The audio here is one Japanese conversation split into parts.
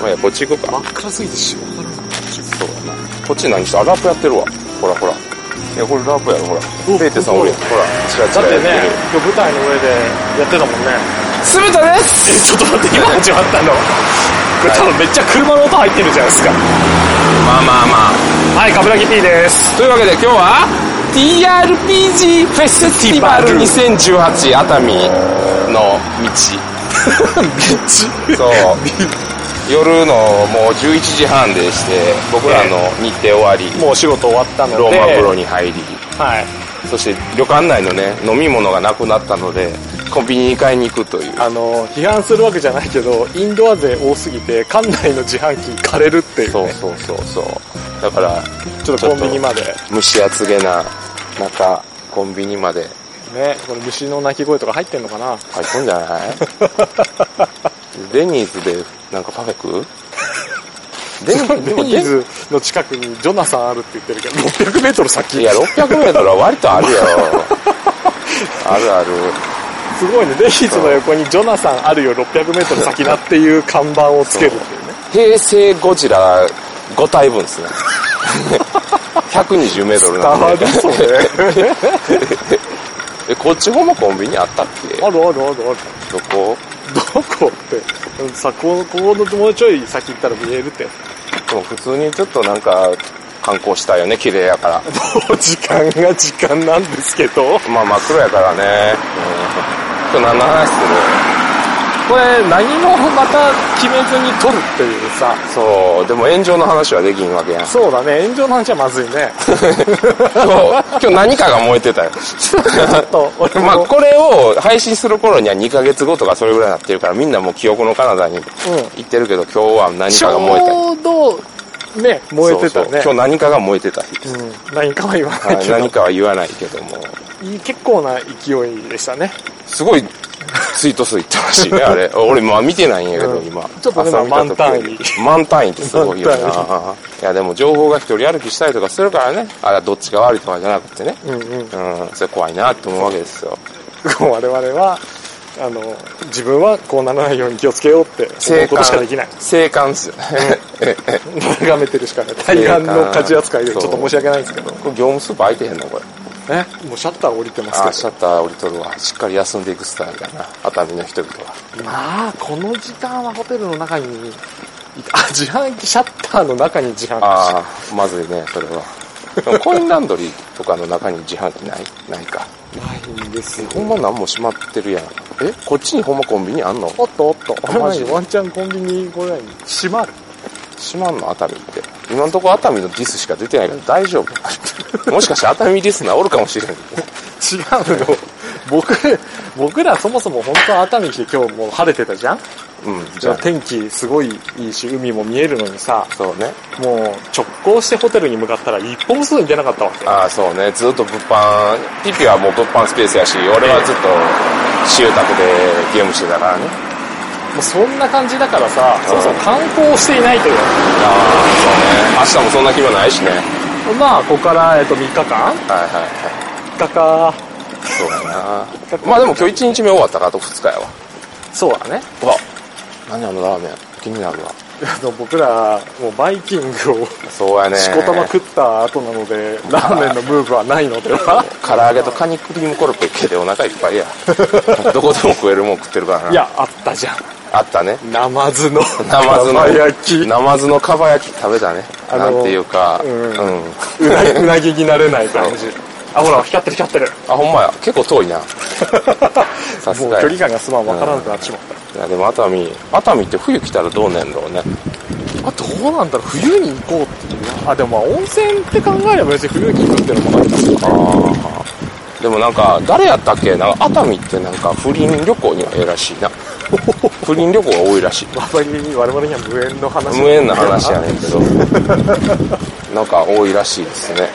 まあいいやこっち行くか真っ暗すぎてしわか。らんそうだな。こっち何してあラップやってるわ。ほらほら。いやこれラップやろほら。おペーテさんおるやんほら。チラチだってねってる今日舞台の上でやってたもんね。すべてですえちょっと待って今始まったの。これ多分めっちゃ車の音入ってるじゃないですか。まあまあまあ。はい冠城 P です。というわけで今日は TRPG フェスティバル。2018熱海の道。そう夜のもう11時半でして僕らの日程終わり。もうお仕事終わったので。ローマ風呂に入り。はい。そして旅館内のね飲み物がなくなったのでコンビニに買いに行くという。あの批判するわけじゃないけどインドア勢多すぎて館内の自販機枯れるっていうね。そうそうそうそう。だからちょっとコンビニまで。蒸し暑げな中コンビニまで。ねこれ虫の鳴き声とか入ってんのかな？入ったんじゃない？デニーズでなんかパフェ食う？デニーズ？の近くにジョナサンあるって言ってるけど600メートル先。いや600メートルは割とあるよ。あるある。すごいね。デニーズの横にジョナサンあるよ。600メートル先だっていう看板をつけるっていうね。平成ゴジラ5体分ですね。120メートルなんで。伝わるそれえこっち方もコンビニあったっけ？あるあるあるある。どこ？どこって。うんさこここのもうちょい先行ったら見えるって。でも普通にちょっとなんか観光したいよね綺麗やから。もう時間が時間なんですけど。まあ真っ黒やからね、うん、今日何の話する？これ何もまた決めずに撮るっていうさ。そう。でも炎上の話はできんわけやん。そうだね。炎上の話はまずいね。今日今日何かが燃えてたよ。ちょっと俺も、まあこれを配信する頃には2ヶ月後とかそれぐらいになってるからみんなもう記憶のカナダに行ってるけど今日は何ちかが燃えたょうどね燃えてたね。今日何かが燃えてた。日です、うん、何かは言わなはいい、けど、何かは言わないけども。いい結構な勢いでしたね。すごいツイート数いったらしいね。あれ。俺まあ見てないんやけど、うん。今。ちょっとね朝見た時満単位満単位ってすごいよな。満いやでも情報が一人歩きしたりとかするからね。あれどっちが悪いとかじゃなくてね。うんうん。うん。それ怖いなって思うわけですよ。我々はあの自分はこうならないように気をつけようって思うことしかできない。生還ですよね。眺めてるしかない。対岸の価値扱いでちょっと申し訳ないんですけど。これ業務スーパー開いてへんの？これえもうシャッター降りてますあけシャッター降りとるわ。しっかり休んでいくスタイルだな。熱海の人々は。どまあこの時間はホテルの中にあ自販機シャッターの中に自販機。ああまずいねそれは。コインランドリーとかの中に自販機ない？ないか。ないんですよ。ほんま何も閉まってるやん。えこっちにほんまコンビニあんの？おっとおっと。マジでワンチャンコンビニこれ閉まる閉まんの熱海って。今のところ熱海のディスしか出てないから大丈夫。もしかして熱海ディスナーおるかもしれん。違うの僕僕らそもそも本当は熱海来て今日もう晴れてたじゃん？うんじじゃゃあ。あ天気すごいいいし海も見えるのにさそうね。もう直行してホテルに向かったら一歩も外に出なかったわけ。ああそうね。ずっと物販ピピはもう物販スペースやし俺はずっと私有宅でゲームしてたからねもうそんな感じだからさそもそも観光をしていないという。ああそうね。明日もそんな気分ないしね。まあここから、えっと、3日間。はいはいはい。3日か。そうだな。まあでも今日1日目終わったからあと2日やわ。そうだね。うわ。何あのラーメン気になるわ。僕らもうバイキングをそうやね。しこたま食った後なのでラーメンのムーブはないので。は 唐揚げとカニクリームコロッケ系でお腹いっぱいや。どこでも食えるもん食ってるからな。いやあったじゃんあったね。ナマズの。ナマズの。蒲焼き。ナマズのかば焼き食べたね。なんていうか。うん。うなうなぎになれない感じあほら光ってる光ってる。あほんまや。結構遠いな。さすがや距離感がすまんわからなくなってしまっいやでも熱海熱海って冬来たらどうねんろうね。たあどうなんだろう冬に行こうっていう。あでもまあ温泉って考えれば別に冬に行くっていうのもないですああでもなんか誰やったっけ？なんか熱海ってなんか不倫旅行にはええらしいな 不倫旅行が多いらしい。あまりに我々には無縁の話。無縁な話やねんけど。なんか多いらしいですね。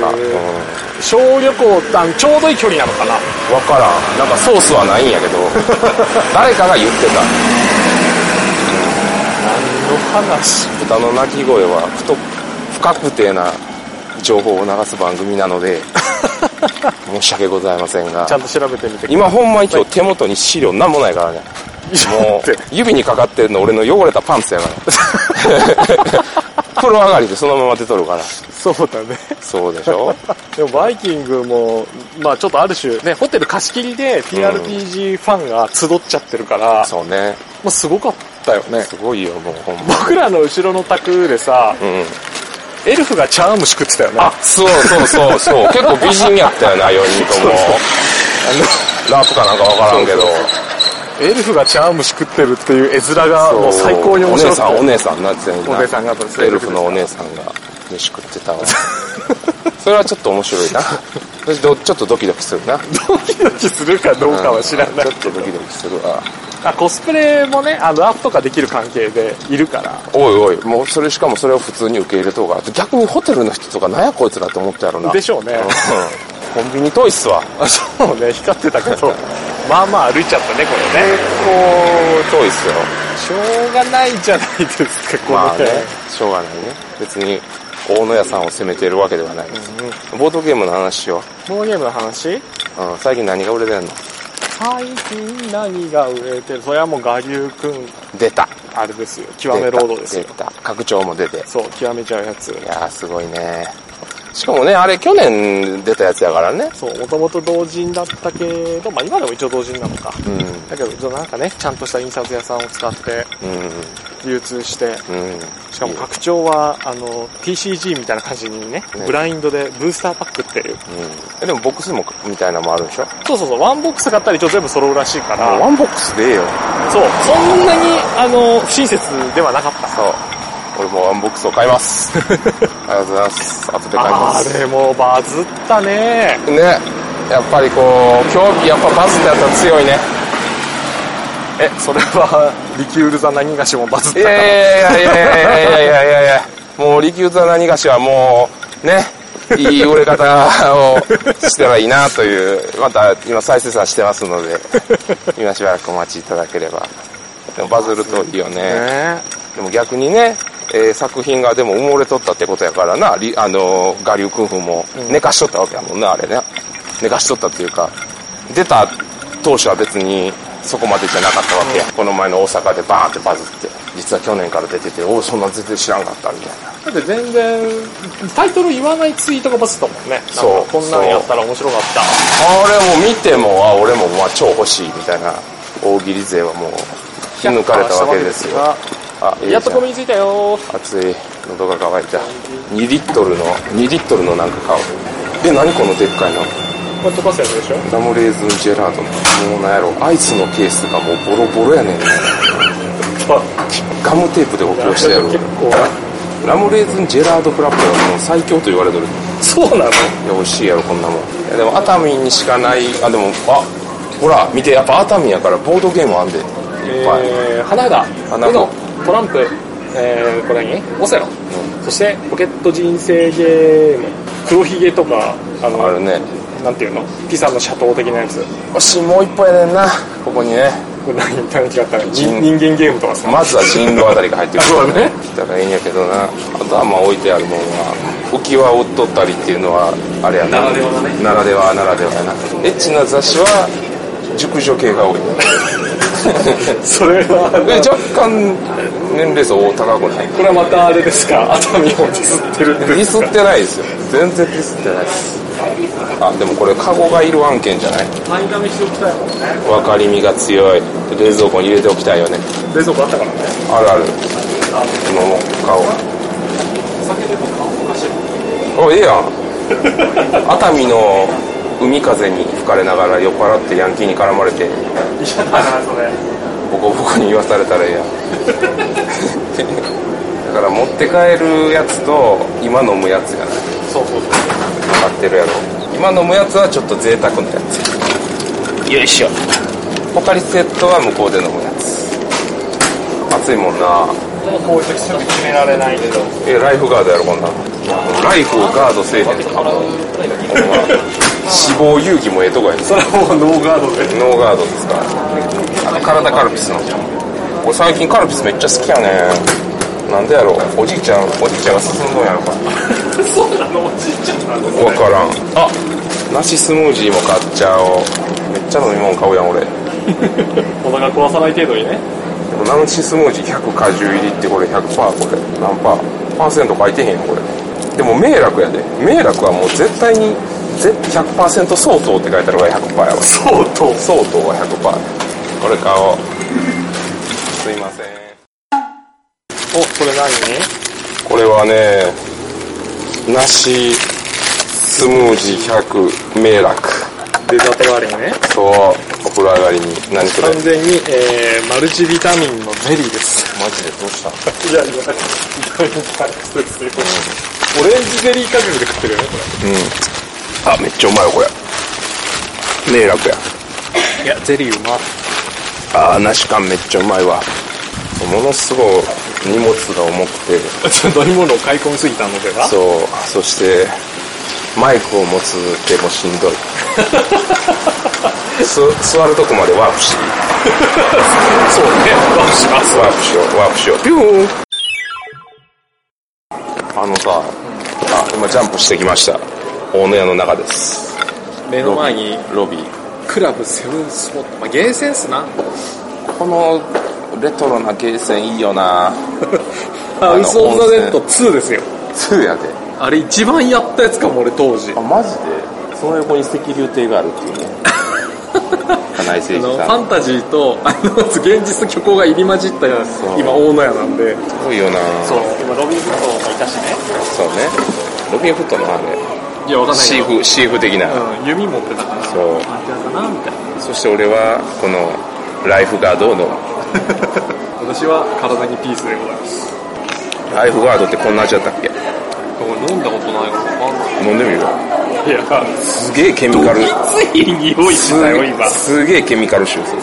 なんか、うん、小旅行あちょうどいい距離なのかな？分からん。なんかソースはないんやけど。誰かが言ってた。何の話？豚の鳴き声は不と不確定な情報を流す番組なので 申し訳ございませんが。ちゃんと調べてみて今ほんま一応手元に資料なんもないからね。もう指にかかってるの俺の汚れたパンツやから。風呂上がりでそのまま出とるから。そうだね。そうでしょ？でもバイキングも、まあちょっとある種ね、ホテル貸し切りで TRPG ファンが集っちゃってるから、そうね。もうすごかったよね。すごいよもうほんま。僕らの後ろの卓でさ、うんエルフが茶碗蒸し食ってたよね。あそうそうそうそう。結構美人やったよな4人ともラップかなんかわからんけど。エルフが茶碗蒸し食ってるっていう絵面がもう最高に面白くて。お姉さんお姉さんな全員なお姉さんがエルフのお姉さんが飯食ってたわ。それはちょっと面白いな。ちょっとドキドキするな。ドキドキするかどうかは知らない。ちょっとドキドキする。わあコスプレもねあのアップとかできる関係でいるから。おいおい。もうそれしかもそれを普通に受け入れとうから逆にホテルの人とかなんやこいつらって思ったやろな。でしょうね。うん。コンビニ遠いっすわ。あ そうね。光ってたけど。まあまあ歩いちゃったねこれね。結構遠いっすよ。しょうがないじゃないですかこのねまあね。しょうがないね。別に大野屋さんを責めているわけではない。です、ボードゲームの話しよボードゲームの話？う、うん、最近何が売れてんの？最近何が売れてる？それはもう我流くん。出た。あれですよ。極めロードですよ。出た。拡張も出て。そう極めちゃうやつ。いやーすごいね。しかもねあれ去年出たやつやからね。そうもともと同人だったけどまあ今でも一応同人なのか。うん。だけどなんかねちゃんとした印刷屋さんを使ってう流通して。んうん。しかも拡張はあの TCG みたいな感じにねね。ブラインドでブースターパックっていう。うん。えでもボックスもみたいなのもあるでしょ？そうそうそう。ワンボックス買ったら一応全部揃うらしいから。ワンボックスでええよ。そう。そんなにあの不親切ではなかった。そう。俺もワンボックスを買います。ありがとうございます。後で買いまあすれもバズったね。ね。やっぱりこう競技やっぱバズったやつは強いねえそれは力ウルザ何菓子もバズったいやいやいやいやいやいやいやもう力ウルザナニガシはもうねいい売れ方をしたらいいなというまた今再生産してますので今しばらくお待ちいただければ。でもバズるといいよね、ね、でも逆にね、えー、作品がでも埋もれとったってことやからな。あの我流君夫も寝かしとったわけやもんな、うん、あれね寝かしとったっていうか出た当初は別にそこまでじゃなかったわけや、この前の大阪でバーンってバズって。実は去年から出てておおそんなん全然知らんかったみたいな。だって全然タイトル言わないツイートがバズったもんね。そう。こんなんやったら面白かった。あれも見てもあ俺もまあ超欲しいみたいな。大喜利勢はもう引き抜かれたわけですよ。あやっとコミについたよ。熱い。喉が渇いた。2リットルの2リットルのなんか買う。え何このでっかいの？これ溶かすやつでしょラムレーズンジェラートもうなんやろアイスのケースがもうボロボロやねんガムテープで補強してやる結構ラムレーズンジェラートフラッペはもう最強と言われてるそうなのいや美味しいやろこんなもんいやでも熱海にしかないあでもあほら見てやっぱ熱海やからボードゲームあんでいっぱい、えー、花札花札ウノトランプえー、これ何オセロ、そしてポケット人生ゲーム黒ひげとかあのあるねなんていうの？ピサのシャトー的なやつ。惜しいもう一歩やねんな。ここにね。これ何何違ったら人人人間ゲームとかさ。まずは人狼あたりが入ってくる。そうだね。だからいいんやけどな。あとはまあ置いてあるもんは浮き輪を売ったりっていうのはあれやな。ならではだね。ならではならではやな。エッチな雑誌は熟女系が多い。それはえ若干年齢層高くない？これはまたあれですか？熱海をディスってるんディですかスってないですよ。全然ディスってないですあでもこれカゴがいる案件じゃない。買いだめしておきたいもんね。分かりみが強い。冷蔵庫に入れておきたいよね。冷蔵庫あったからね。あるある。今も買おう。おええやん。熱海の海風に吹かれながら酔っ払ってヤンキーに絡まれて。嫌だなそれ。ボコボコに言わされたらええやん。だから持って帰るやつと今飲むやつがな。いそうそうそう。買ってるやろ今飲むやつはちょっと贅沢なやつ。よいしょ。ポカリスエットは向こうで飲むやつ。暑いもんな。こういう時すぐ決められないけど。えライフガードやろこんなんライフをガードせえへんとか。死亡遊戯もええとこやねそれはもうノーガードで。ノーガードですか。ら体カルピスの俺最近カルピスめっちゃ好きやねなんでやろおじいちゃんおじいちゃんが進んどんやろか。そうなのおじいちゃんなの分からん。あ！梨スムージーも買っちゃおう。めっちゃ飲み物買うやん俺。お腹壊さない程度にね。でもナムチスムージー100果汁入りってこれ100%これ。何パー？パーセント書いてへんよこれ。でも迷楽やで。迷楽はもう絶対にぜ100%相当って書いてあるから100%やわ。相当。相当は100%これ買おうすいませんおこれ何？これはね梨スムージー100迷楽。デザート代わりにね。そうお風呂上がりに。何これ？完全に、えー、マルチビタミンのゼリーです。マジでどうした？いやいやビタミンカルスですよオレンジゼリー価格で食ってるよねこあめっちゃうまいよこれ迷楽やれいやゼリーうまあー梨感めっちゃうまいわものすごい荷物が重くて。ちょっと飲み物を買い込みすぎたのでは？そう。そしてマイクを持つ手もしんどい。す座るとこまでワープし。そうね。どうします。ワープしよう。ワープしよう。ピューン。あのさあ今ジャンプしてきました。大野屋の中です。目の前にロビー。クラブセブンスポット、まあ、ゲーセンスな。このレトロなゲーセンいいよな。ハウス・オブ・ザ・デッド2ですよ。2やで。あれ一番やったやつかも俺当時。あマジで？その横に赤竜亭があるっていうね。金井あ誠司さん。のファンタジーとあの現実虚構が入り混じったう今大野屋なんで。すごいよな。そう。今ロビン・フットもいたしね。そうね。ロビンフットのあれ。いやわかんないシーフシーフ的な、うん、弓持ってたから。そう。なんてやかなみたいな。そして俺はこのライフガードの私は体にピースでございます。ライフガードってこんな味だったっけ？これ飲んだことないからわかんな。い飲んでみる？いやすげえケミカル。きつい匂いしてたよ今すげえケミカル臭する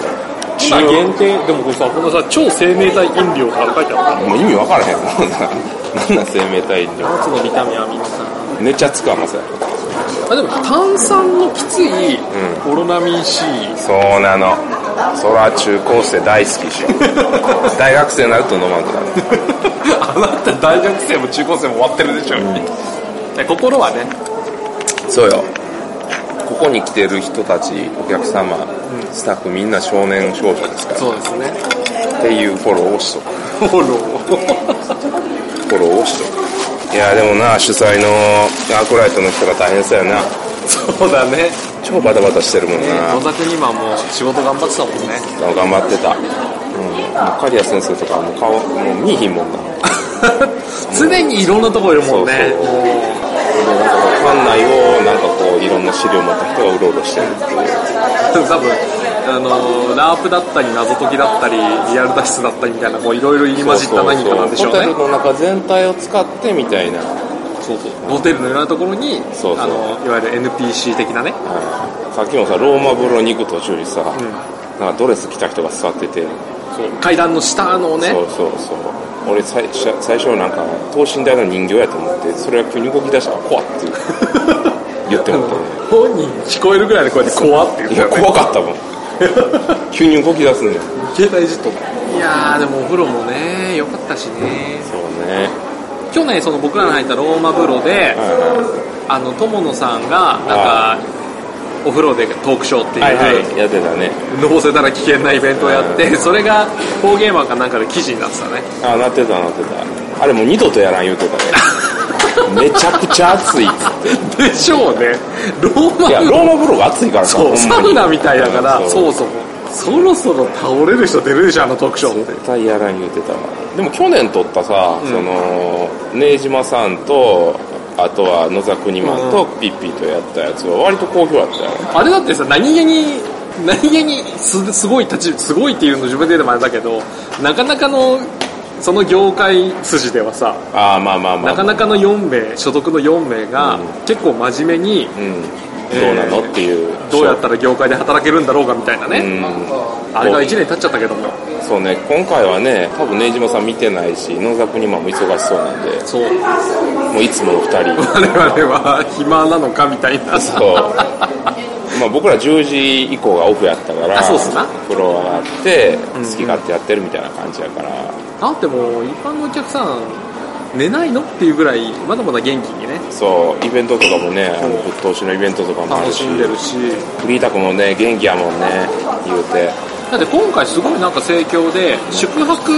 今限定でもこれさこのさ超生命体飲料から書いてあった。もう意味分からへん。もんななんなん生命体飲料。7つのビタミンアミノ酸めっちゃつく甘さやあでも炭酸のきついオロナミン C、そうなのそら中高生大好きしよ 大学生になると飲まんくなる。あなた大学生も中高生も終わってるでしょ、で心はね。そうよ。ここに来てる人たちお客様、スタッフみんな少年少女ですから。そうですね。っていうフォローをしとく。フォローフォローをしとく。いやでもな主催のアークライトの人が大変そうやなそうだね。超バタバタしてるもんな。野田君今もう仕事頑張ってたもんね。頑張ってた、うん、もう刈谷先生とかもう顔もう見えひんもんな。常にいろんなとこいるもんね。そうそう。館内をなんかこういろんな資料持った人がうろうろしてるっていう。多分あのラープだったり謎解きだったりリアル脱出だったりみたいなこういろいろ入り混じった何かなんでしょうね。ホテルの中全体を使ってみたいな、そうそうホテルのようなところにそうそう。あのいわゆる NPC 的なね。はいさっきもさローマ風呂に行く途中にさ、なんかドレス着た人が座ってて、そう。階段の下のね。そうそうそう。俺最初最初なんか等身大の人形やと思ってそれが急に動き出したら怖って 言ってもったね本人聞こえるぐらいの声で怖って言っいやてたよね怖かったもん。急に動き出すんだよ。携帯いじっといやーでもお風呂もね良かったしね。そうね去年その僕らの入ったローマ風呂であの友野さんがなんかお風呂でトークショーっていう、いはいはいやってたね。のぼせたら危険なイベントをやってそれがフォーゲーマーかなんかで記事になってたね。あなってたなってた。あれもう二度とやらん言うてたね。めちゃくちゃ暑いっつっでしょうね。ローマていやローマ風呂が暑いからさそうサウナみたいだからう。んそうそう。そろそろ倒れる人出るでしょあのトークショーって。絶対やらん言うてたわでも去年撮ったさ、その根島さんとあとは野沢国マンとピッピーとやったやつは割と好評だったよあれだってさ何気に何気にすすごい立ちすごいっていうの自分で言うのもあれだけどなかなかのその業界筋ではさああまあまあまあ。なかなかの4名所属の4名がうん。結構真面目にうん。えーどうなのっていう。どうやったら業界で働けるんだろうかみたいなね、うん。あれが1年経っちゃったけども。そうね。今回はね多分根島さん見てないし野沢国マンも忙しそうなんで。そう。もういつもの2人。我々は暇なのかみたいな。そう。まあ僕ら10時以降がオフやったからあそうっすな。風呂上がって好き勝手やってるみたいな感じやから、だってもう一般のお客さん寝ないの？っていうぐらいまだまだ元気にね。そうイベントとかもねあのぶっ通しのイベントとかもあるし楽しんでるし。フリータクもね元気やもんね言うて。だって今回すごいなんか盛況で宿泊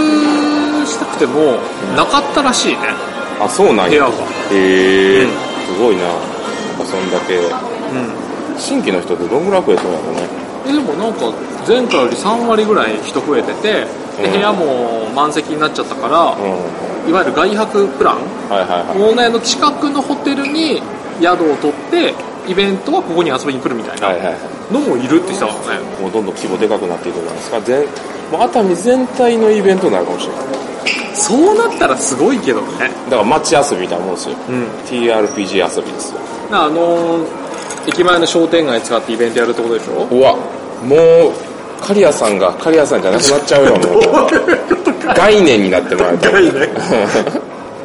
したくてもなかったらしいね。あそうなんや。部屋が。へえうん。すごいなそんだけうん。新規の人ってどんぐらい増えそうやろね？えでもなんか前回より3割ぐらい人増えててでうん。部屋も満席になっちゃったからうんいわゆる外泊プラン。はいはいは大名の近くのホテルに宿を取ってイベントはここに遊びに来るみたいなはいのもいるって言ってたからね。もうどんどん規模でかくなっていくじゃないですか全もう熱海全体のイベントになるかもしれない。そうなったらすごいけどね。だから街遊びみたいなもんですよ。うん。TRPG 遊びですよ。あのー駅前の商店街使ってイベントやるってことでしょ？うわもう刈谷さんが刈谷さんじゃなくなっちゃうよもう 概念になってもらうと。概念。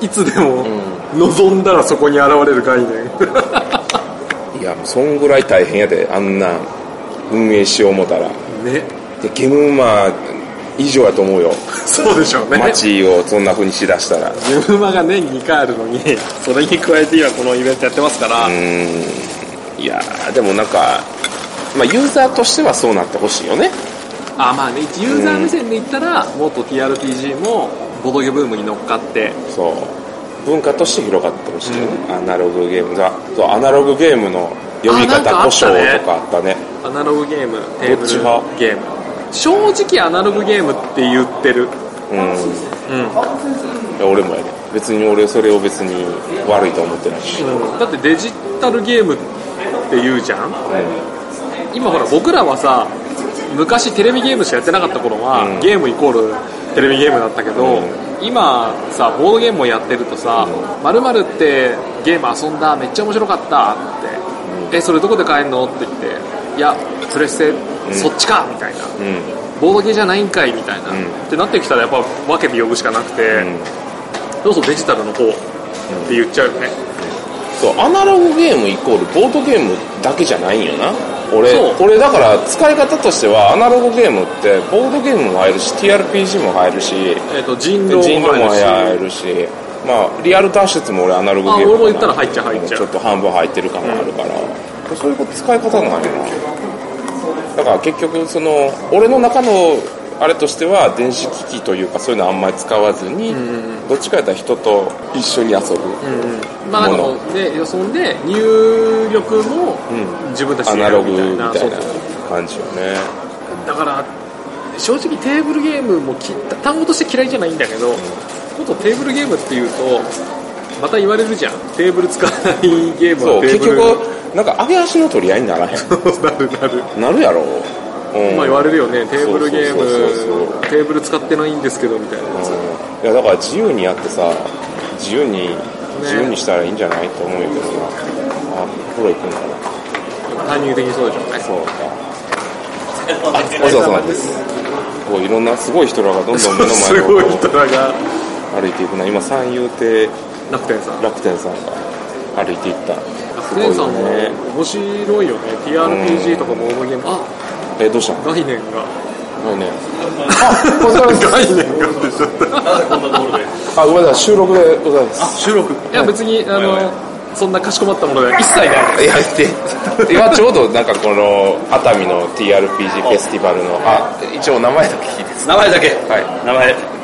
いつでも望んだらそこに現れる概念。いやもうそんぐらい大変やで。あんな運営しよう思ったら。ね。でゲームマ以上やと思うよ。そうでしょうね。街をそんな風にしだしたら。うゲームマが年2回あるのにそれに加えて今このイベントやってますから、ーん。いやーでもなんかまあユーザーとしてはそうなってほしいよねあまあねユーザー目線で言ったら、もっと TRPG もボドゲブームに乗っかって。そう。文化として広がってほしいよね、アナログゲームが。そうアナログゲームの呼びあなんか方故障とかあったね。アナログゲームテーブルゲーム。正直アナログゲームって言ってる。うん。うん。いや俺もやね。別に俺それを別に悪いと思ってないし、うん。だってデジタルゲームって言うじゃん。今ほら僕らはさ昔テレビゲームしかやってなかった頃は、うん。ゲームイコールテレビゲームだったけど、うん。今さボードゲームをやってるとさ「まるってゲーム遊んだめっちゃ面白かった」って「えそれどこで買えんの?」って言って「いやプレステ、そっちか」みたいな。うん「ボードゲーじゃないんかい」みたいな、うん。ってなってきたらやっぱ分けて呼ぶしかなくて、うん。どうぞデジタルの方って言っちゃうよね、そうアナログゲームイコールボードゲームだけじゃないんよな。俺俺だから使い方としてはアナログゲームってボードゲームも入るし TRPG も入るしえっと人狼もも入るしまあリアル脱出も俺アナログゲームあ俺も言ったら入っちゃう入っちゃう。ちょっと半分入ってる感があるから、そういうこと使い方なんやな。だから結局その俺の中のあれとしては電子機器というかそういうのあんまり使わずに、どっちかやったら人と一緒に遊ぶ、まあなんかもうでそんで入力もうん。自分たちでやアナログるみたいなみたいな感じよね。だから正直テーブルゲームもき単語として嫌いじゃないんだけど、もっとテーブルゲームっていうとまた言われるじゃん。テーブル使わないゲームはテーブル局なんか上げ足の取り合いにならへん。なるなる。なるやろ、うん。まあ言われるよね。テーブルゲームテーブル使ってないんですけどみたいなやつ、うん。いやだから自由にやってさ自由に自由にしたらいいんじゃないと思うけどな。あプロ行くんだな単入的にそうでしょうねそう。か。あお疲れ様です。こういろんなすごい人らがどんどん目の前を歩いていくな今三遊亭楽天さん楽天さんが歩いていった。楽天さんもね。面白いよね。TRPG とかボードゲームあえどうしたの？概念がないね。あお疲れ様です。概念がって言っちゃったあごめんなさい。収録でございます。収録。いや別にあのそんなかしこまったものでは一切ない。いやで今ちょうどなんかこの熱海の TRPG フェスティバルのあ一応名前だけ聞いて名前だけ、はい。名前。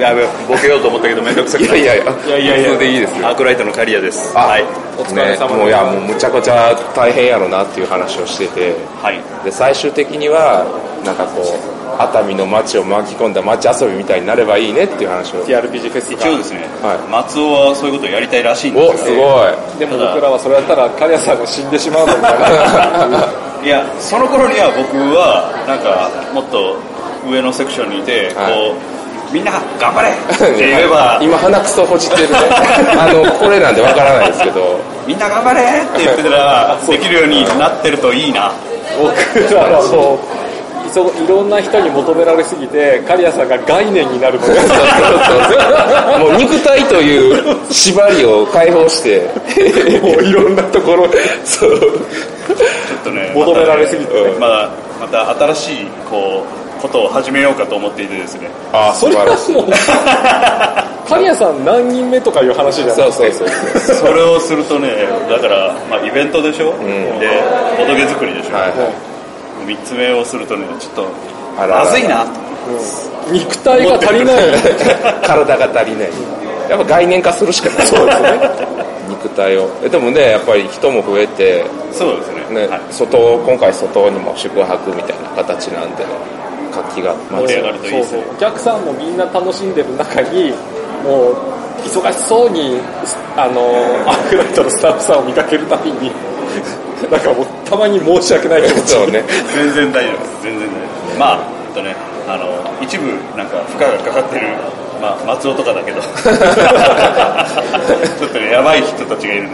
やべボケようと思ったけどめんどくさくいやいやいやいやいや。でいいですよアークライトのキャリアです。あはい。お疲れ様ですね、もういやもうむちゃくちゃ大変やろなっていう話をしてて。はいで最終的にはなんかこう熱海の街を巻き込んだ街遊びみたいになればいいねっていう話を。TRPG フェス一応ですね、はい。松尾はそういうことをやりたいらしいんですよ。おすごい。でも僕らはそれやったら刈谷さんが死んでしまうのみたいな。いやその頃には僕はなんかもっと上のセクションにいて、はい。こうみんな頑張れって言えば 今鼻くそほじってる。ね あのこれなんでわからないですけど。みんな頑張れって言ってたらできるようになってるといいな僕らはもういそいろんな人に求められすぎて刈谷さんが概念になるもう肉体という縛りを解放してもういろんなところそう。ちょっとね求められすぎて。ねまだまた新しいこうことを始めようかと思っていてですね。あ素晴らしい。もう刈谷さん何人目とかいう話じゃない。そうそうそうそう。それをするとねだから、まあ、イベントでしょ、ん。でボドゲ作りでしょ、はいはい。3つ目をするとねちょっとあらあら。まずいな。肉体が足りない。体が足りない。やっぱ概念化するしかない。そうですね。肉体を。えでもねやっぱり人も増えてそうですね。ね、はい。外今回外にも宿泊みたいな形なんで活気が盛り上がるといいですね。そうそう。お客さんもみんな楽しんでる中にもう忙しそうにあのアークライトのスタッフさんを見かけるたびに なんかもうたまに申し訳ない気持ち ね。全然大丈夫です。全然大丈夫です。まあえっとねあの一部なんか負荷がかかってるまあ松尾とかだけど。ちょっとねやばい人たちがいるね。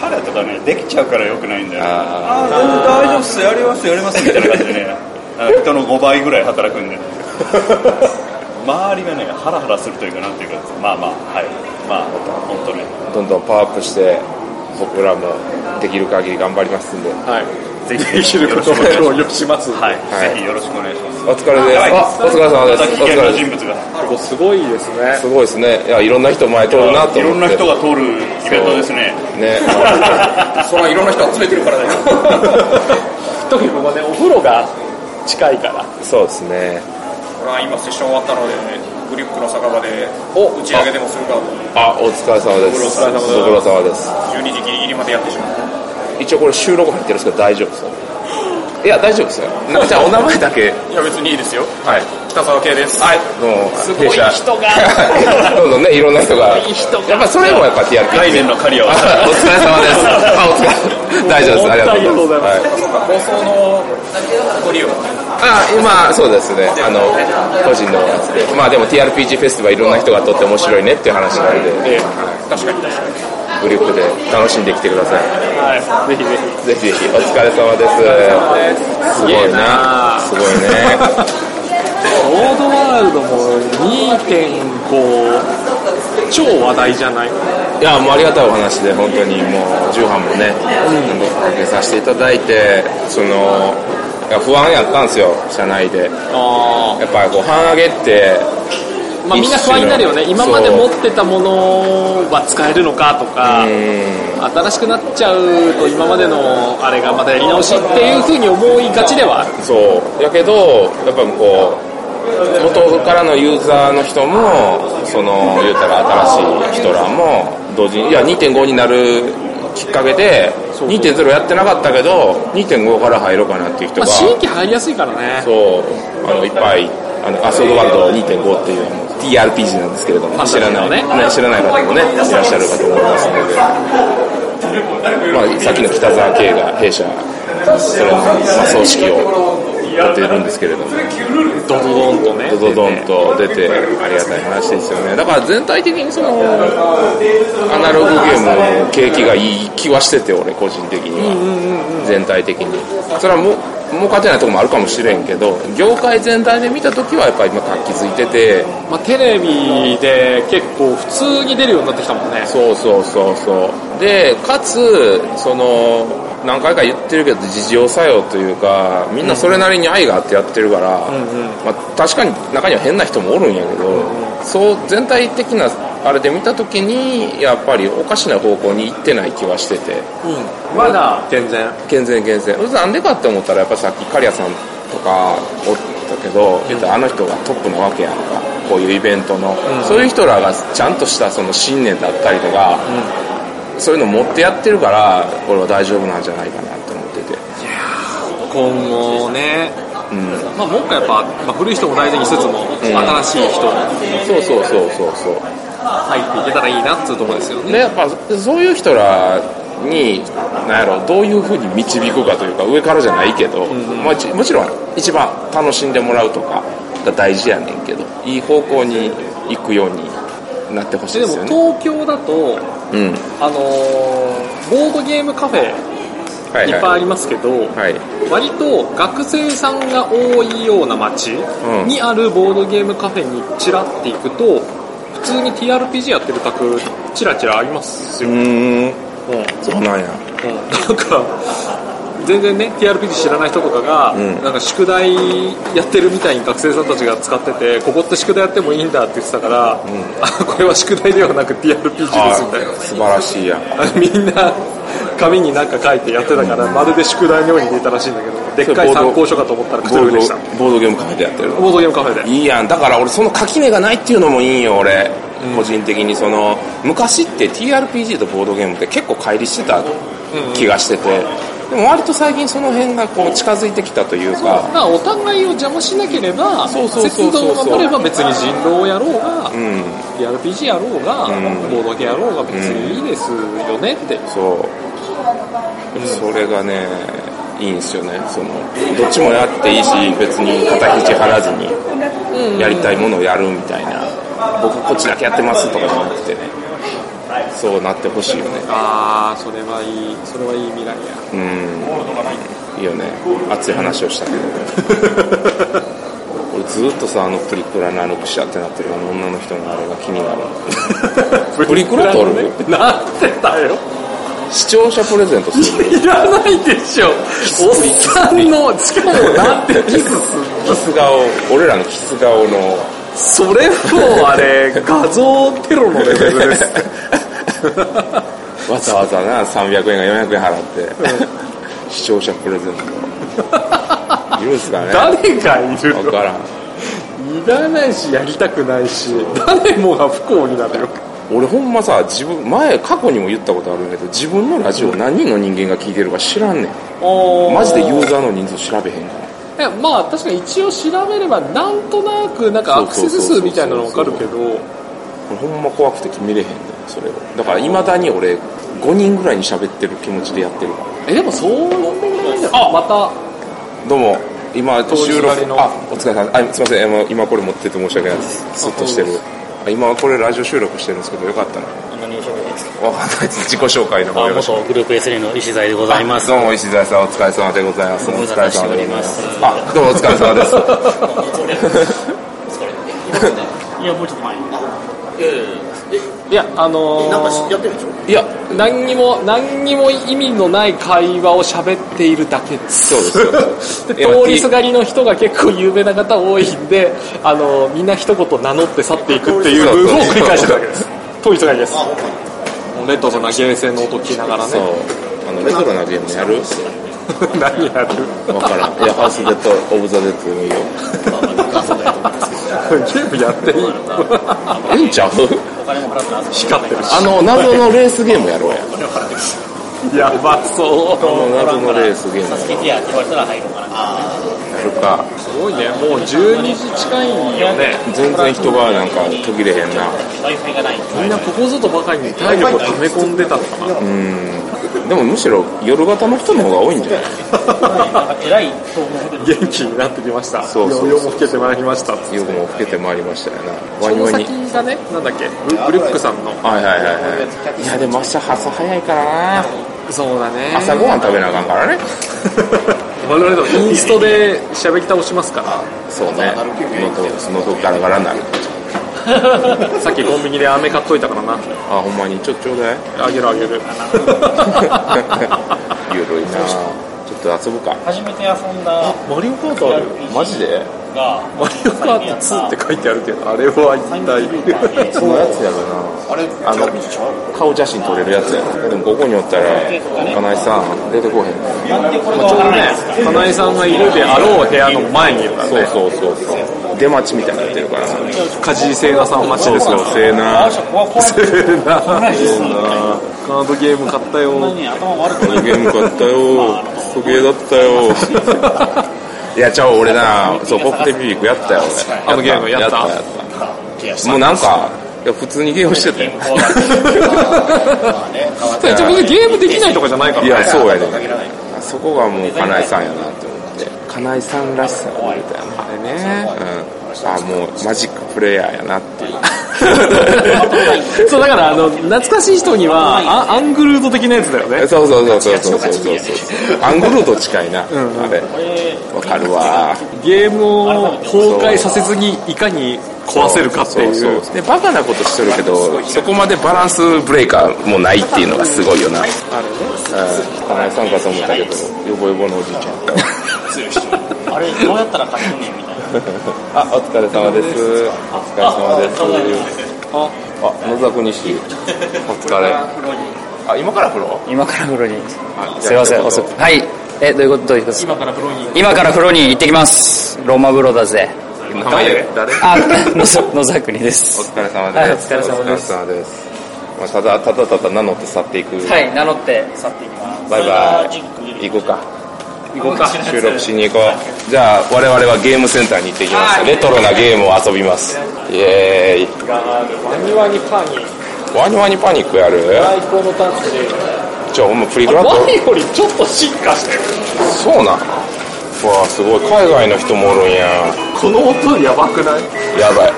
彼とかねできちゃうからよくないんだよ。ねあああ全然大丈夫っす。やりますやりますみたいな感じでね人の5倍ぐらい働くんで。周りがねハラハラするというかなんていうかまあまあはい。まあ本当ねどんどんパワーアップして僕らもできる限り頑張りますんで。はい。ぜひできることを協力しますはい、はい。ぜひよろしくお願いします。お疲れです。お疲れ様です。お疲れ人物が。ここすごいです。ねすごいですね。いやいろんな人前通るなと思って。いろんな人が通るイベントですね。ね。そらいろんな人集めてるからだよ特にここねお風呂が近いから。そうですね。ほら今セッション終わったのでグリップの酒場でお打ち上げでもするかと。あお疲れ様です。ご苦労様です。ご苦労様です。12時ギリギリまでやってしまう一応これ収録入ってるんですけど大丈夫ですよいや大丈夫ですよ。じゃあお名前だけ。いや別にいいですよ。はい。北沢圭です。はいどうも。すごい人が。どんどんねいろんな人が。いい人が。やっぱそれもやっぱ TRP 来年の狩りをあお疲れ様です。あお疲れ。大丈夫です。ありがとうございます。はい。放送のご利用あ今そうですね。あの個人のやつで。まあでも TRPG フェスティバルいろんな人がとって面白いねっていう話なんで、確かに確かにグループで楽しんできてください。はい。ぜひぜひ。ぜひぜひ。お疲れ様です。すごいな。すごいね。ロードワールドも2.5超話題じゃない？いやもうありがたいお話で本当にもう重版もね、かけさせていただいてその不安やったんですよ社内で。あやっぱりこう半上げってまあみんな不安になるよね。今まで持ってたものは使えるのかとかう。ん新しくなっちゃうと今までのあれがまたやり直しっていうふうに思いがちではある。そう。やけどやっぱこう元からのユーザーの人もその言うたら新しい人らも同時にいや2.5になるきっかけで2.0やってなかったけど2.5から入ろうかなっていう人がまあ新規入りやすいからね。そう。あのいっぱいあのアソードワールド2.5っていう TRPG なんですけれども。知らない、ねね、知らない方もねいらっしゃるかと思いますので、まあ、さっきの北沢圭が弊社それの、まあ、葬式をやってるんですけれども。ドドドンとね。ドドドンと出てありがたい話ですよね。だから全体的にそのアナログゲームの景気がいい気はしてて俺個人的には。全体的に。それはもう儲かってないところもあるかもしれんけど業界全体で見た時はやっぱり今活気づいててまあ、テレビで結構普通に出るようになってきたもんね。そうそうそうそう。でかつその何回か言ってるけど事情作用というかみんなそれなりに愛があってやってるから、まあ、確かに中には変な人もおるんやけど、そう全体的なあれで見た時にやっぱりおかしな方向に行ってない気はしてて。まだ？全然。健全健全。なんでかって思ったらやっぱさっき刈谷さんとかおったけど、言ったらあの人がトップなわけやんか。こういうイベントの、そういう人らがちゃんとしたその信念だったりとか、そういうの持ってやってるから俺は大丈夫なんじゃないかなと思ってて。今後ね、うん。まあ、もう一回やっぱ、まあ、古い人も大事にしつつも、新しい人そうそうそうそうそう入っていけたらいいなっていうところですよね。でやっぱそういう人らになんやろどういうふうに導くかというか上からじゃないけど、まあ、ちもちろん一番楽しんでもらうとかが大事やねんけどいい方向に行くようになってほしいでもですよね。東京だと、うん。あのーボードゲームカフェはいい。っぱいありますけど、はい。割と学生さんが多いような街うん。にあるボードゲームカフェにチラって行くと普通に TRPG やってる宅チラチラありますよ、うーん。うん。そうなんや。なんか全然ね TRPG 知らない人とかが、ん。なんか宿題やってるみたいに学生さんたちが使っててここって宿題やってもいいんだって言ってたから、あこれは宿題ではなく TRPG ですみたいな。素晴らしいやみんな紙に何か書いてやってたから、まるで宿題のように出たらしいんだけど、でっかい参考書かと思ったらクトゥルフでした。ボードゲームカフェでやってるボードゲームカフェで。いいやんだから俺その垣根がないっていうのもいいんよ俺、個人的にその昔って TRPG とボードゲームって結構乖離してた気がしてて、でも割と最近その辺がこう近づいてきというだか。からお互いを邪魔しなければ、節度を守れば別に人狼をやろうが、うん、RPG やろうが、ん。ボードゲーやろうが別にいいですよねって。そう、それがねいいんですよね。そのどっちもやっていいし別に肩肘張らずにやりたいものをやるみたいな。僕こっちだけやってますとかじゃなくてねそうなってほしいよね。ああ、それはいい、それはいい未来や。うん。いいよね。熱い話をしたけど。俺ずっとさあのプリクラのあのくしゃってなってるあの女の人のあれが気になる。プリクラ撮る？なんてだよ。視聴者プレゼントする いらないでしょ。おっさんの、しかもなんてキスすキス顔俺らのキス顔の。それもうあれ、画像テロのレベルです。わざわざな300円が400円払って、視聴者プレゼント。いるんすかね？誰がいるの？分からん。いらないし、やりたくないし、誰もが不幸になるよ。俺ほんまさ自分前過去にも言ったことあるんだけど自分のラジオ何人の人間が聞いてるか知らんねん。マジでユーザーの人数調べへんから。えまあ確かに一応調べればなんとなくなんかアクセス数みたいなの分かるけど。ほんま怖くて決めれへんねんそれをだからいまだに俺5人ぐらいに喋ってる気持ちでやってる。からえでもそうなんでもないんじゃないまた。どうも。今収録あお疲れ様あすいません。今これ持ってて申し訳ないです。スッとしてるあ今これラジオ収録してるんですけどよかったな何を紹介ですわか？んないです自己紹介の方かよろしく。元グループ S3 の石材でございます。どうも石澤さんお疲れ様でございます。おご無沙汰しております。あどうもお疲れ様です。いやもうちょっと前に。いやあのー、なんかやってるでしょ？いや何にも何にも意味のない会話を喋っているだけです。そうですよ。で通りすがりの人が結構有名な方多いんであのみんな一言名乗って去っていくっていう部分を繰り返してるだけです。通りすがりです。レトロなゲーセンの音聞きながらそう。ねあのレトロなゲームやる？何やる？わからん。いやハウスデッドオブザデッドでもいいよゲームやっていい？いいんちゃう？光ってるし。あの謎のレースゲームやろうや。やばそあの謎のレースゲーム助けてやって言われたら入ろう。かなやるか。うすごいね。もう12時近いよね。全然人がなんか途切れへんな。みんなここぞとばかりに体力を溜め込んでたのかな。うんでもむしろ夜型の人の方が多いんじゃない？偉いと思う元気になってきました。そうそうそう。も更けてまいりました。夜も更けてまいりましたよな。ワそのニワニ。先がねなんだっけ？ブブリュックさんのはい。はいはいはいいやでも朝朝早いからな。そうだね。朝ごはん食べなあかんからね。我々のインストで喋り倒しますから。そうね。喉喉ガラガラになる さっきコンビニで飴買っといたからな。あほんまに？ちょちょうだい。あげるあげる。ゆるいな。ちょっと遊ぶか。初めて遊んだマリオカートある？マジで？がマリオカート2って書いてあるけどあれは一体。そのやつやろな。あれあの顔写真撮れるやつや。ろでもここにおったら金井さん出てこへん。ちょうどね金井さんがいるであろう部屋の前にいるからね。そうそうそうそう出待ちみたいになってるから。梶井聖奈さん待ちですよ。せーな怖怖い聖奈カードゲーム買ったよ。に頭悪くこのゲーム買ったよ。クソゲーだったよ。いやちゃう俺なそうポップテピピクやったよ。俺あのゲームやった？やったもうなんかいや普通にゲームしてたよ。それ自分でゲームできないとかじゃないからいねやそうやねそこがもう金井さんやなって思って。金井さんらしさが出たよねあれね。うん、あもうマジックプレイヤーやなっていう。そうだからあの懐かしい人にはあアングルード的なやつだよね。そうそうそうそうそうそう。そうアングルード近いな、あれ。わかるわ。ゲームを崩壊させずにいかに壊せるかっていう。そうそうでバカなことしてるけどそこまでバランスブレーカーもないっていうのがすごいよな。あれね。金井さんかと思ったけどヨボヨボのおじいちゃん あれどうやったら勝てんねんみたいな。あお疲れ様です。お疲れ様です。ああ野沢西お疲れ。あ今から風呂今から風呂に。あすいません遅く。はい。えどういうことどういうことですか？今から風呂に。今から風呂に行ってきます。ローマ風呂だぜ名前誰あ野ざ野沢国でおす疲れ様です。はいお疲れ様です。お疲れ様です。まあ、ただ、ただただ名乗って去っていく。はい名乗って去っていきます。バイバイ。行こうか。行こうか。収録しに行こう。じゃあ、我々はゲームセンターに行ってきます。レトロなゲームを遊びます。イエーイ。何話にパニーワニワニパニックやる？最高のタッチでじゃあ、ほんまプリクラと？ワニよりちょっと進化してるそうなん。うわすごい。海外の人もおるんや。この音やばくない？やばい。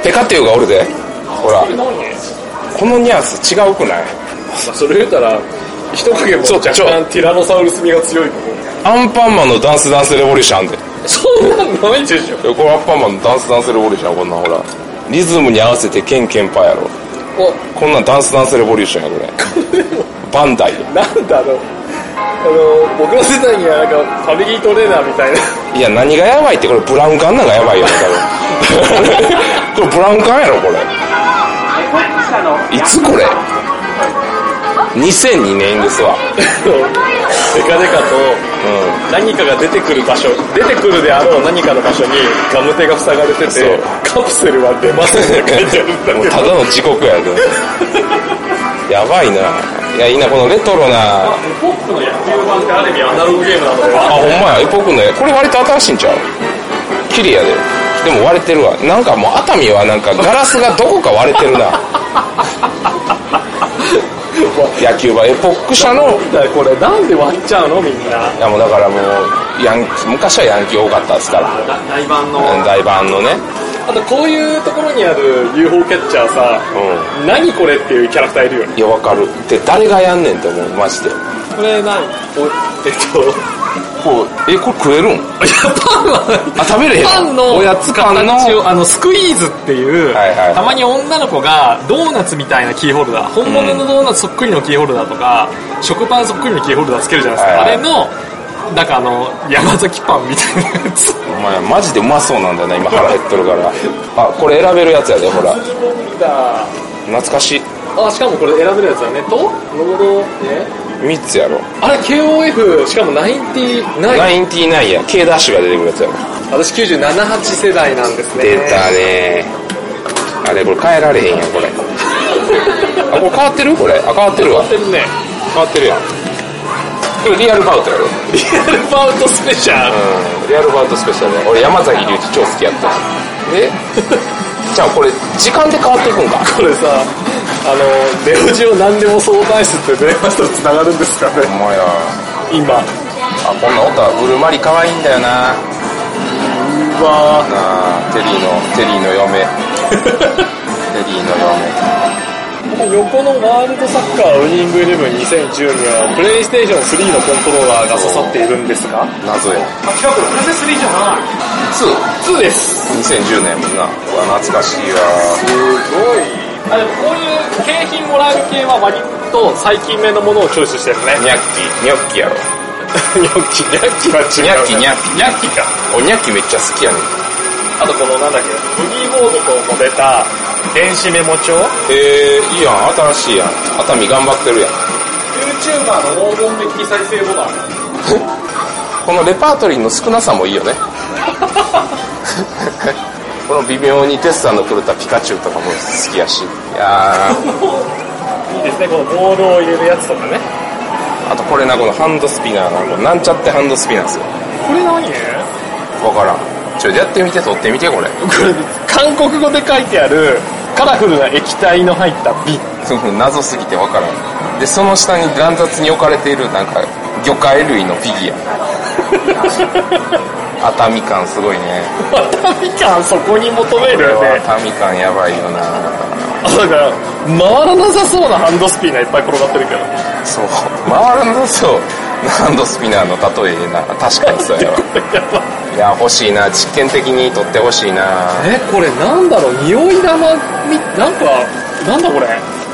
ペカティウがおるで。ほら。このニャース違うくない？それ言うたら人影も若干ティラノサウルス味が強いと思うアンパンマンのダンスダンスレボリューションあんで。そんなんないでしょえこれアンパンマンのダンスダンスレボリューションこんなんほら。リズムに合わせてケンケンパやろ。おこんなんダンスダンスレボリューションやこれ。バンダイで。なんだろうあの僕の世代にはなんかファミリートレーナーみたいないや、何がやばいって、これブラウン管なんかやばいよ、多分。これブラウン管やろ、これ。いつこれ？?2002 年ですわ。デカデカとう何かが出てくる場所出てくるであろう何かの場所にガムテが塞がれててカプセルは出ませんって書いてあるんだん。もうけどただの時刻やで。やばいな。いや、いいな、このレトロな。ポップの野球版ってある意味アナログゲームなのであ、ほんまや、エポックのや。これ割と新しいんちゃう？綺麗やで。でも割れてるわ。なんかもう熱海はなんかガラスがどこか割れてるな。野球はエポック社の、これなんで割っちゃうのみんないやもうだからもう、ヤン昔はヤンキー多かったですから。大版の大版のね。あとこういうところにある UFO キャッチャーさう何これっていうキャラクターいるよねん。いや、わかる。で、誰がやんねんって思う、マジで。これ何おえっとこう、え、これ食えるん？いやパンはあ、食べれへんの？パンのおやつ。形をあのスクイーズっていう、はいはいたまに女の子がドーナツみたいなキーホルダー本物のドーナツそっくりのキーホルダーとか、食パンそっくりのキーホルダーつけるじゃないですか、はいはい。あれのなんかあの山崎パンみたいなやつ。お前、マジでうまそうなんだよな、今腹減っとるから。あ、これ選べるやつやで、ほら。懐かしい。あしかもこれ選べるやつだね。とロードね3つやろ。あれ KOF しかも99ナインティナインや、K ダッシュが出てくるやつやろ。私978世代なんですね出たねあれ、これ変えられへんやん、これ。あ、これ変わってる？これ。あ、変わってるわ。やってるね変わってるやん。これリアルバウトやろ。リアルバウトスペシャルうん、リアルバウトスペシャルね。俺山崎隆一超好きやった。で、じゃあこれ、時間で変わっていくんか。これさあのネオジオ何でも相談室って電話したら繋がるんですかねほんまや。今あ、こんな音はウルマリ可愛いんだよな。うわなあ、テリーの、テリーの嫁。テリーの横のワールドサッカーウイニングイレブン2010にはプレイステーション3のコントローラーが刺さっているんですが嫁。謎や。あ違うこれプレステ3じゃない2。2です2010年やもんな。懐かしいわ。すごいあでもこういう景品もらえる系は割と最近目のものをチョイスしてるねニャッキ、ニョッキやろ。ニョッキニャッキは違うニャッキ、ニャッキ。ニャッキかお、ニャッキめっちゃ好きやねん。あとこのなんだっけブギーボードとも出た電子メモ帳えー、いいやん、新しいやん。熱海頑張ってるやん。YouTuber の黄金的再生ボタン このレパートリーの少なさもいいよね。この微妙にテスターの狂ったピカチュウとかも好きやし。いやいいですねこのボールを入れるやつとかねー、あとこれな、このハンドスピナーな、なんちゃってハンドスピナーですよ。これ何？ねわからん。ちょ、やってみて、取ってみて、これ。これ韓国語で書いてあるカラフルな液体の入った瓶謎すぎてわからん。で、その下に乱雑に置かれている、なんか、魚介類のフィギュア。熱海感すごいね。熱海感そこに求めるよねは熱海感やばいよなあだから回らなさそうなハンドスピナーいっぱい転がってるけどそう。回らなそう。ハンドスピナーの例えな。確かにそうやわ。いや、欲しいな。実験的に取ってほしいな。えこれなんだろう？匂い玉みなんかなんだこれ？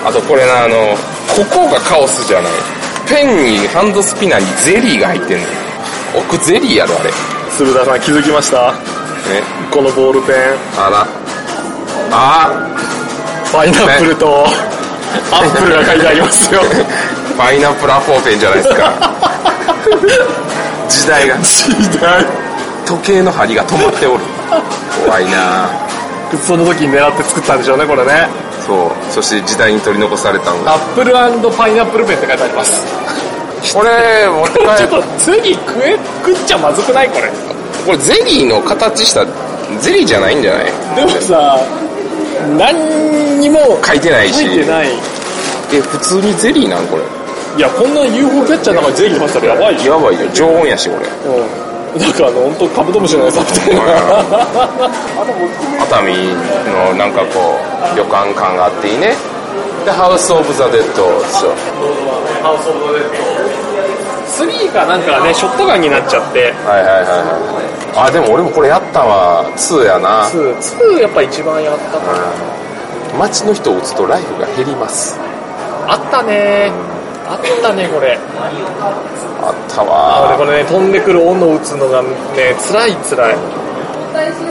あとこれな、あの、ここがカオスじゃない。ペンにハンドスピナーにゼリーが入ってんの。奥ゼリーやろ、あれ。ね。鶴田さん気づきました？このボールペン。あら。あパイナップルとアップルが書いてありますよ。パイナップルアポーペンじゃないですか。時代が。時代。時計の針が止まっておる。怖いな。その時に狙って作ったんでしょうねこれね。そう。そして時代に取り残されたのアがップルパイナップルペンって書いてありますこれ持って帰ちょっと次食え食っちゃまずくないこれ？これゼリーの形したゼリーじゃないんじゃない？でもさ何にも書いてないし。書いてない。え普通にゼリーなんこれ？いやこんな UFO キャッチャーの中にゼリー入ってたらやばいよやばいよ。常温やしこれ。うん。なんかあの本当カブトムシの餌みたいな。熱海のなんかこう旅館感があっていいね。でハウス・オブ・ザ・デッドですよハウス・オブ・ザ・デッド3がなんかねショットガンになっちゃって。はいはいはいはい。あでも俺もこれやったわ。2やな。2 2やっぱ一番やったかな。街の人を撃つとライフが減ります。あったね。あったねこれ。あった俺わこれね飛んでくる斧を撃つのがね辛い辛い。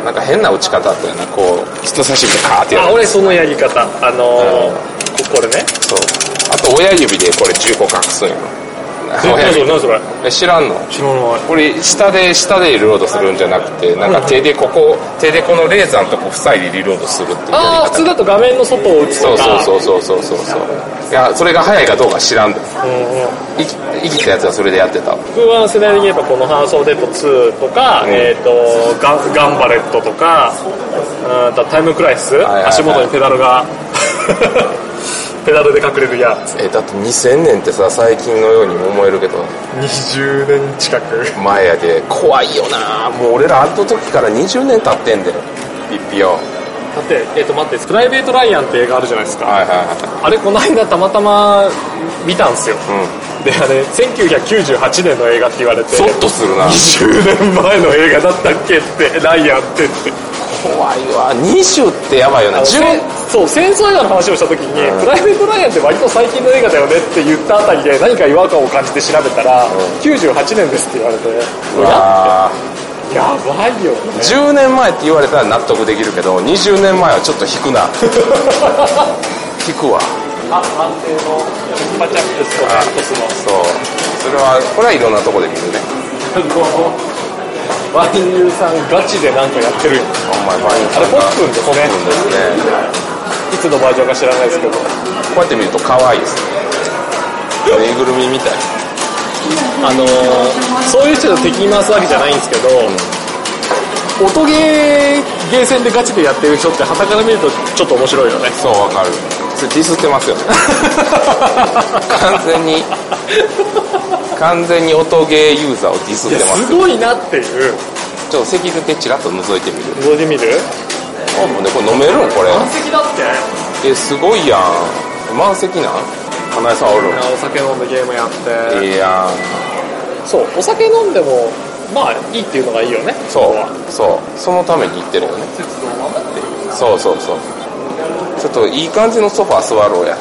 なんか変な撃ち方あったよな。こう人差し指でカーってやる。あ俺そのやり方。あのーここれね。そう。あと親指でこれ銃口隠すんよ親何それ指何それえ知らんの？知らない。これ下で下でリロードするんじゃなくてなんか手でここ手でこのレーザーのとこ塞いでリロードするっていうああ普通だと画面の外を打つそうとかそうそうそうそうそうそういやそれが早いかどうか知らんでうんうん生きたやつはそれでやってた僕は世代的に言えばこの「ハウス・オブ・デッド2」とか、うんえー、とガンガンバレットとかうんとタイムクライス、いはいはい足元にペダルがペダルで隠れるやつ。えだって2000年ってさ最近のようにも思えるけど。20年近く。前やで。怖いよな。もう俺らあった時から20年経ってんだよピッピよだって、えー、と待って「プライベート・ライアン」って映画あるじゃないですか、はいはいはあれこの間たまたま見たんですよ、いうん。であれ1998年の映画って言われてゾッとするな20年前の映画だったっけってライアンってって怖いわ。20ってやばいよなあのせ10そう戦争映画の話をした時に、うん。プライベート・ライアンって割と最近の映画だよねって言ったあたりで何か違和感を感じて調べたら、98年ですって言われてややばいよね。10年前って言われたら納得できるけど20年前はちょっと引くな。引くわ。あ安定のパチャップスとメントスの。そう。それはこれはいろんなとこで見るね ワインユーさんガチでなんかやってるよ。ほんまにワインあれポップンですね。ポップンですね。いつのバージョンか知らないですけど。こうやって見ると可愛いですね。ぬいぐるみみたい。あのーそういう人を敵に回すわけじゃないんですけど、音ゲーゲーセンでガチでやってる人って傍から見るとちょっと面白いよね。そうわかる。それディスってますよね。完全に完全に音ゲーユーザーをディスってます。すごいなっていう。ちょっと席付けチラッと覗いてみる。覗いてみる？あもうねこれ飲めるんこれ。満席だって。えすごいやん。満席なん？花江さんおるお酒飲んでゲームやって、いいやん。そうお酒飲んでもまあいいっていうのがいいよねそここは。うそう。そのために行ってるよね。そうそうそう。ちょっといい感じのソファー座ろうや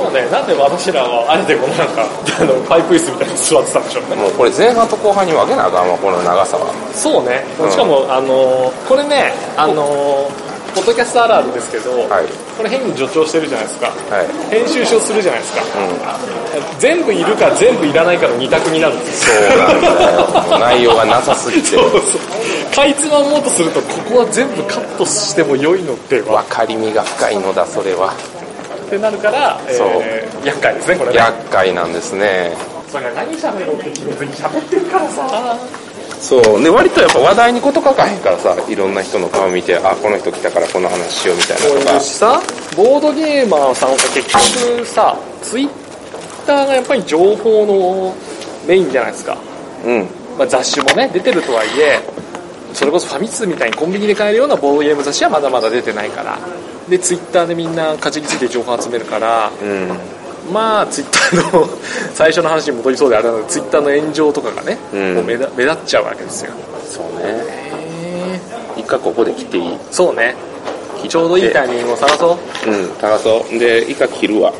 そうね。なんで私らはあえてこのなんかあのパイプ椅子みたいに座ってたんでしょうね。もうこれ前半と後半に分けなあかんわこの長さは。そうね。うん。しかも、あのーこれねあのーポッドキャストあるあるですけど、はい。これ変に助長してるじゃないですか。はい。編集書するじゃないですか、う全部いるか全部いらないかの二択になるんですよ。そうなんだよ。内容がなさすぎて。そうそう。かいつまもうとするとここは全部カットしても良いのでは。分かりみが深いのだそれはってなるから、えー、厄介ですねこれね。厄介なんですね。それ何喋ろうって決めずに喋ってるからさ。そう。で割とやっぱ話題に事書かへんからさいろんな人の顔見てあこの人来たからこの話しようみたいなとか。しさボードゲーマーさんは結局さツイッターがやっぱり情報のメインじゃないですか、うん。まあ、雑誌もね出てるとはいえそれこそファミ通みたいにコンビニで買えるようなボードゲーム雑誌はまだまだ出てないからでツイッターでみんなかじりついて情報集めるからうん。まあツイッターの 最初の話に戻りそうであれなのでツイッターの炎上とかがね、うん。もう目立目立っちゃうわけですよ。そうね。一回ここで切っていい？そうね。ちょうどいいタイミングを探そう。うん高そう。で一回切るわ